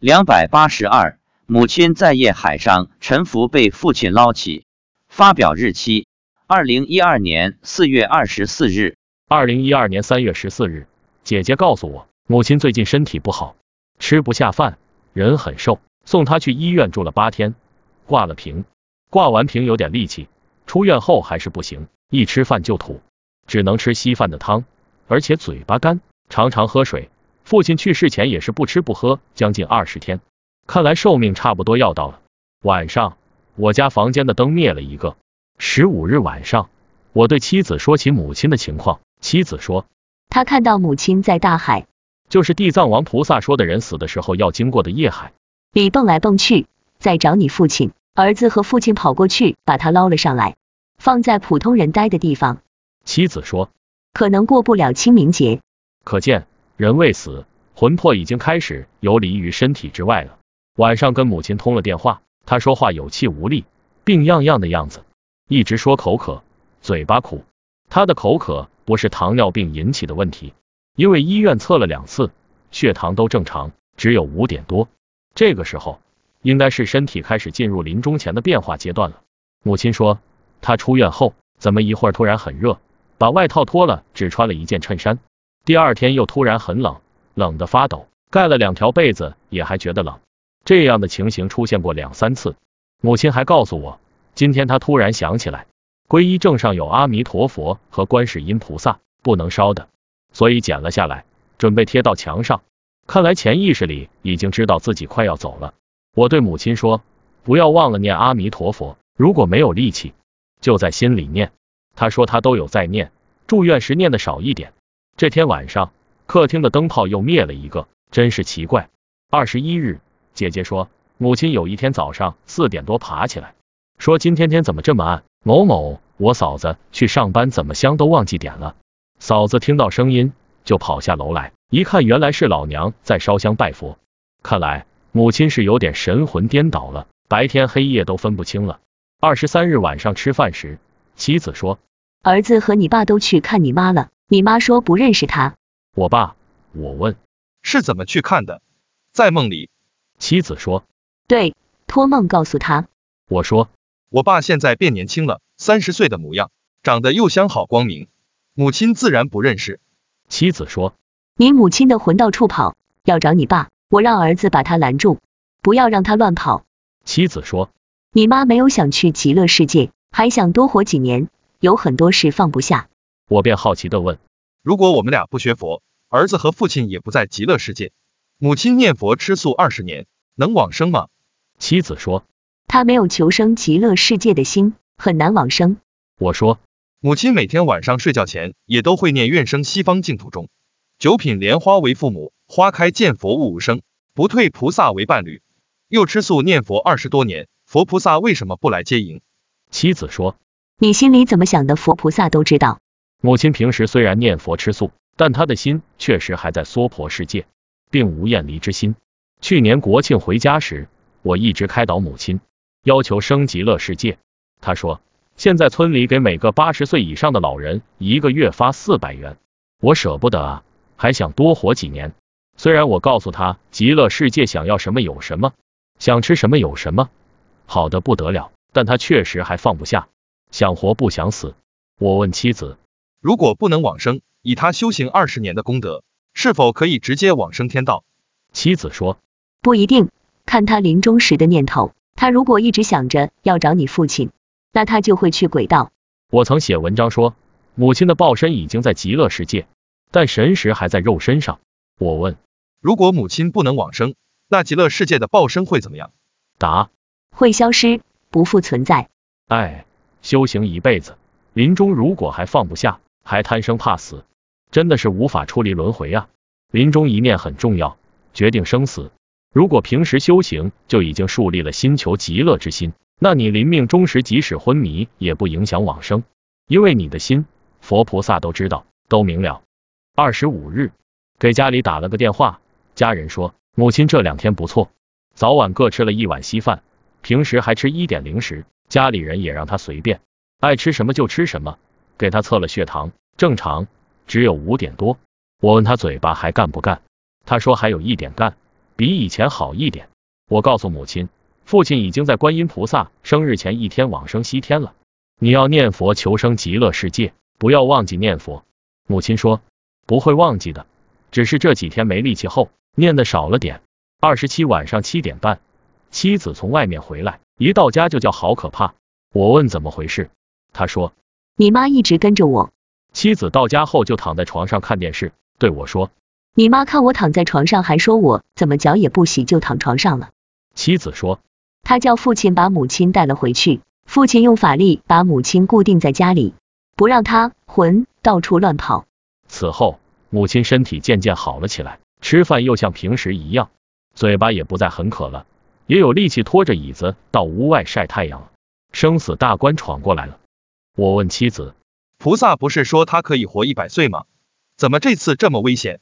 两百八十二，母亲在夜海上沉浮被父亲捞起。发表日期：二零一二年四月二十四日。二零一二年三月十四日，姐姐告诉我，母亲最近身体不好，吃不下饭，人很瘦，送她去医院住了八天，挂了瓶，挂完瓶有点力气，出院后还是不行，一吃饭就吐，只能吃稀饭的汤，而且嘴巴干，常常喝水。父亲去世前也是不吃不喝，将近二十天，看来寿命差不多要到了。晚上，我家房间的灯灭了一个。十五日晚上，我对妻子说起母亲的情况，妻子说，他看到母亲在大海，就是地藏王菩萨说的人死的时候要经过的夜海，里蹦来蹦去，在找你父亲。儿子和父亲跑过去，把他捞了上来，放在普通人待的地方。妻子说，可能过不了清明节。可见。人未死，魂魄已经开始游离于身体之外了。晚上跟母亲通了电话，他说话有气无力，病怏怏的样子，一直说口渴，嘴巴苦。他的口渴不是糖尿病引起的问题，因为医院测了两次，血糖都正常，只有五点多。这个时候应该是身体开始进入临终前的变化阶段了。母亲说，他出院后怎么一会儿突然很热，把外套脱了，只穿了一件衬衫。第二天又突然很冷，冷得发抖，盖了两条被子也还觉得冷。这样的情形出现过两三次。母亲还告诉我，今天她突然想起来，皈依证上有阿弥陀佛和观世音菩萨，不能烧的，所以剪了下来，准备贴到墙上。看来潜意识里已经知道自己快要走了。我对母亲说，不要忘了念阿弥陀佛，如果没有力气，就在心里念。她说她都有在念，住院时念的少一点。这天晚上，客厅的灯泡又灭了一个，真是奇怪。二十一日，姐姐说，母亲有一天早上四点多爬起来，说今天天怎么这么暗？某某，我嫂子去上班怎么香都忘记点了。嫂子听到声音就跑下楼来，一看原来是老娘在烧香拜佛。看来母亲是有点神魂颠倒了，白天黑夜都分不清了。二十三日晚上吃饭时，妻子说，儿子和你爸都去看你妈了。你妈说不认识他，我爸，我问是怎么去看的，在梦里。妻子说，对，托梦告诉他。我说，我爸现在变年轻了，三十岁的模样，长得又相好光明，母亲自然不认识。妻子说，你母亲的魂到处跑，要找你爸，我让儿子把他拦住，不要让他乱跑。妻子说，你妈没有想去极乐世界，还想多活几年，有很多事放不下。我便好奇的问：如果我们俩不学佛，儿子和父亲也不在极乐世界，母亲念佛吃素二十年，能往生吗？妻子说：他没有求生极乐世界的心，很难往生。我说：母亲每天晚上睡觉前也都会念愿生西方净土中，九品莲花为父母，花开见佛悟无生，不退菩萨为伴侣。又吃素念佛二十多年，佛菩萨为什么不来接迎？妻子说：你心里怎么想的，佛菩萨都知道。母亲平时虽然念佛吃素，但她的心确实还在娑婆世界，并无厌离之心。去年国庆回家时，我一直开导母亲，要求升极乐世界。她说，现在村里给每个八十岁以上的老人一个月发四百元，我舍不得啊，还想多活几年。虽然我告诉她，极乐世界想要什么有什么，想吃什么有什么，好的不得了，但她确实还放不下，想活不想死。我问妻子。如果不能往生，以他修行二十年的功德，是否可以直接往生天道？妻子说，不一定，看他临终时的念头。他如果一直想着要找你父亲，那他就会去鬼道。我曾写文章说，母亲的报身已经在极乐世界，但神识还在肉身上。我问，如果母亲不能往生，那极乐世界的报身会怎么样？答，会消失，不复存在。哎，修行一辈子，临终如果还放不下。还贪生怕死，真的是无法出离轮回啊！临终一念很重要，决定生死。如果平时修行就已经树立了心求极乐之心，那你临命终时即使昏迷也不影响往生，因为你的心，佛菩萨都知道，都明了。二十五日，给家里打了个电话，家人说母亲这两天不错，早晚各吃了一碗稀饭，平时还吃一点零食，家里人也让他随便，爱吃什么就吃什么。给他测了血糖，正常，只有五点多。我问他嘴巴还干不干，他说还有一点干，比以前好一点。我告诉母亲，父亲已经在观音菩萨生日前一天往生西天了。你要念佛求生极乐世界，不要忘记念佛。母亲说不会忘记的，只是这几天没力气后念的少了点。二十七晚上七点半，妻子从外面回来，一到家就叫好可怕。我问怎么回事，他说你妈一直跟着我。妻子到家后就躺在床上看电视，对我说，你妈看我躺在床上，还说我怎么脚也不洗就躺床上了。妻子说，她叫父亲把母亲带了回去，父亲用法力把母亲固定在家里，不让她魂到处乱跑。此后，母亲身体渐渐好了起来，吃饭又像平时一样，嘴巴也不再很渴了，也有力气拖着椅子到屋外晒太阳了。生死大关闯过来了。我问妻子，菩萨不是说他可以活一百岁吗？怎么这次这么危险，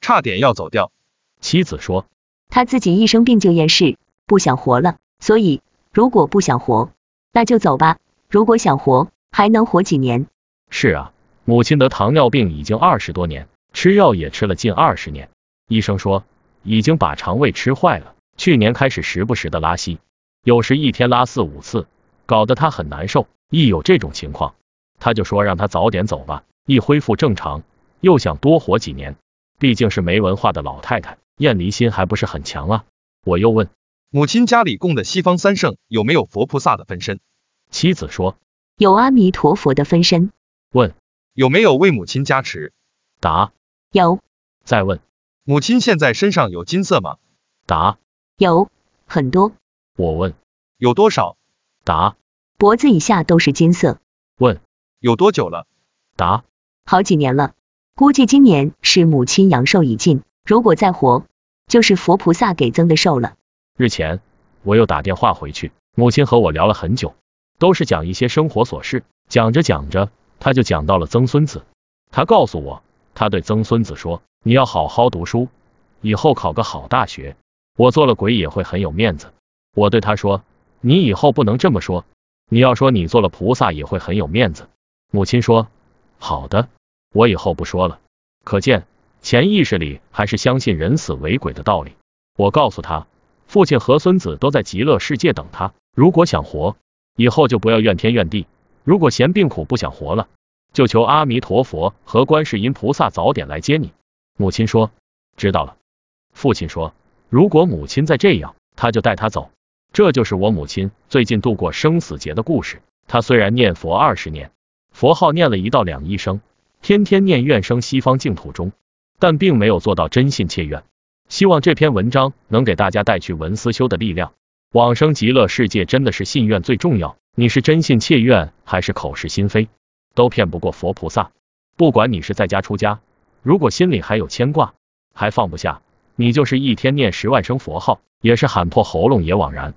差点要走掉？妻子说，他自己一生病就厌世，不想活了，所以如果不想活，那就走吧；如果想活，还能活几年？是啊，母亲得糖尿病已经二十多年，吃药也吃了近二十年，医生说已经把肠胃吃坏了，去年开始时不时的拉稀，有时一天拉四五次。搞得他很难受，一有这种情况，他就说让他早点走吧。一恢复正常，又想多活几年，毕竟是没文化的老太太，厌离心还不是很强啊。我又问母亲家里供的西方三圣有没有佛菩萨的分身？妻子说有阿弥陀佛的分身。问有没有为母亲加持？答有。再问母亲现在身上有金色吗？答有很多。我问有多少？答：脖子以下都是金色。问：有多久了？答：好几年了。估计今年是母亲阳寿已尽，如果再活，就是佛菩萨给增的寿了。日前我又打电话回去，母亲和我聊了很久，都是讲一些生活琐事。讲着讲着，他就讲到了曾孙子。他告诉我，他对曾孙子说：“你要好好读书，以后考个好大学，我做了鬼也会很有面子。”我对他说。你以后不能这么说，你要说你做了菩萨也会很有面子。母亲说：“好的，我以后不说了。”可见潜意识里还是相信人死为鬼的道理。我告诉他，父亲和孙子都在极乐世界等他，如果想活，以后就不要怨天怨地；如果嫌病苦不想活了，就求阿弥陀佛和观世音菩萨早点来接你。母亲说：“知道了。”父亲说：“如果母亲再这样，他就带他走。”这就是我母亲最近度过生死劫的故事。她虽然念佛二十年，佛号念了一到两亿声，天天念愿生西方净土中，但并没有做到真信切愿。希望这篇文章能给大家带去文思修的力量。往生极乐世界真的是信愿最重要。你是真信切愿还是口是心非，都骗不过佛菩萨。不管你是在家出家，如果心里还有牵挂，还放不下，你就是一天念十万声佛号。也是喊破喉咙也枉然。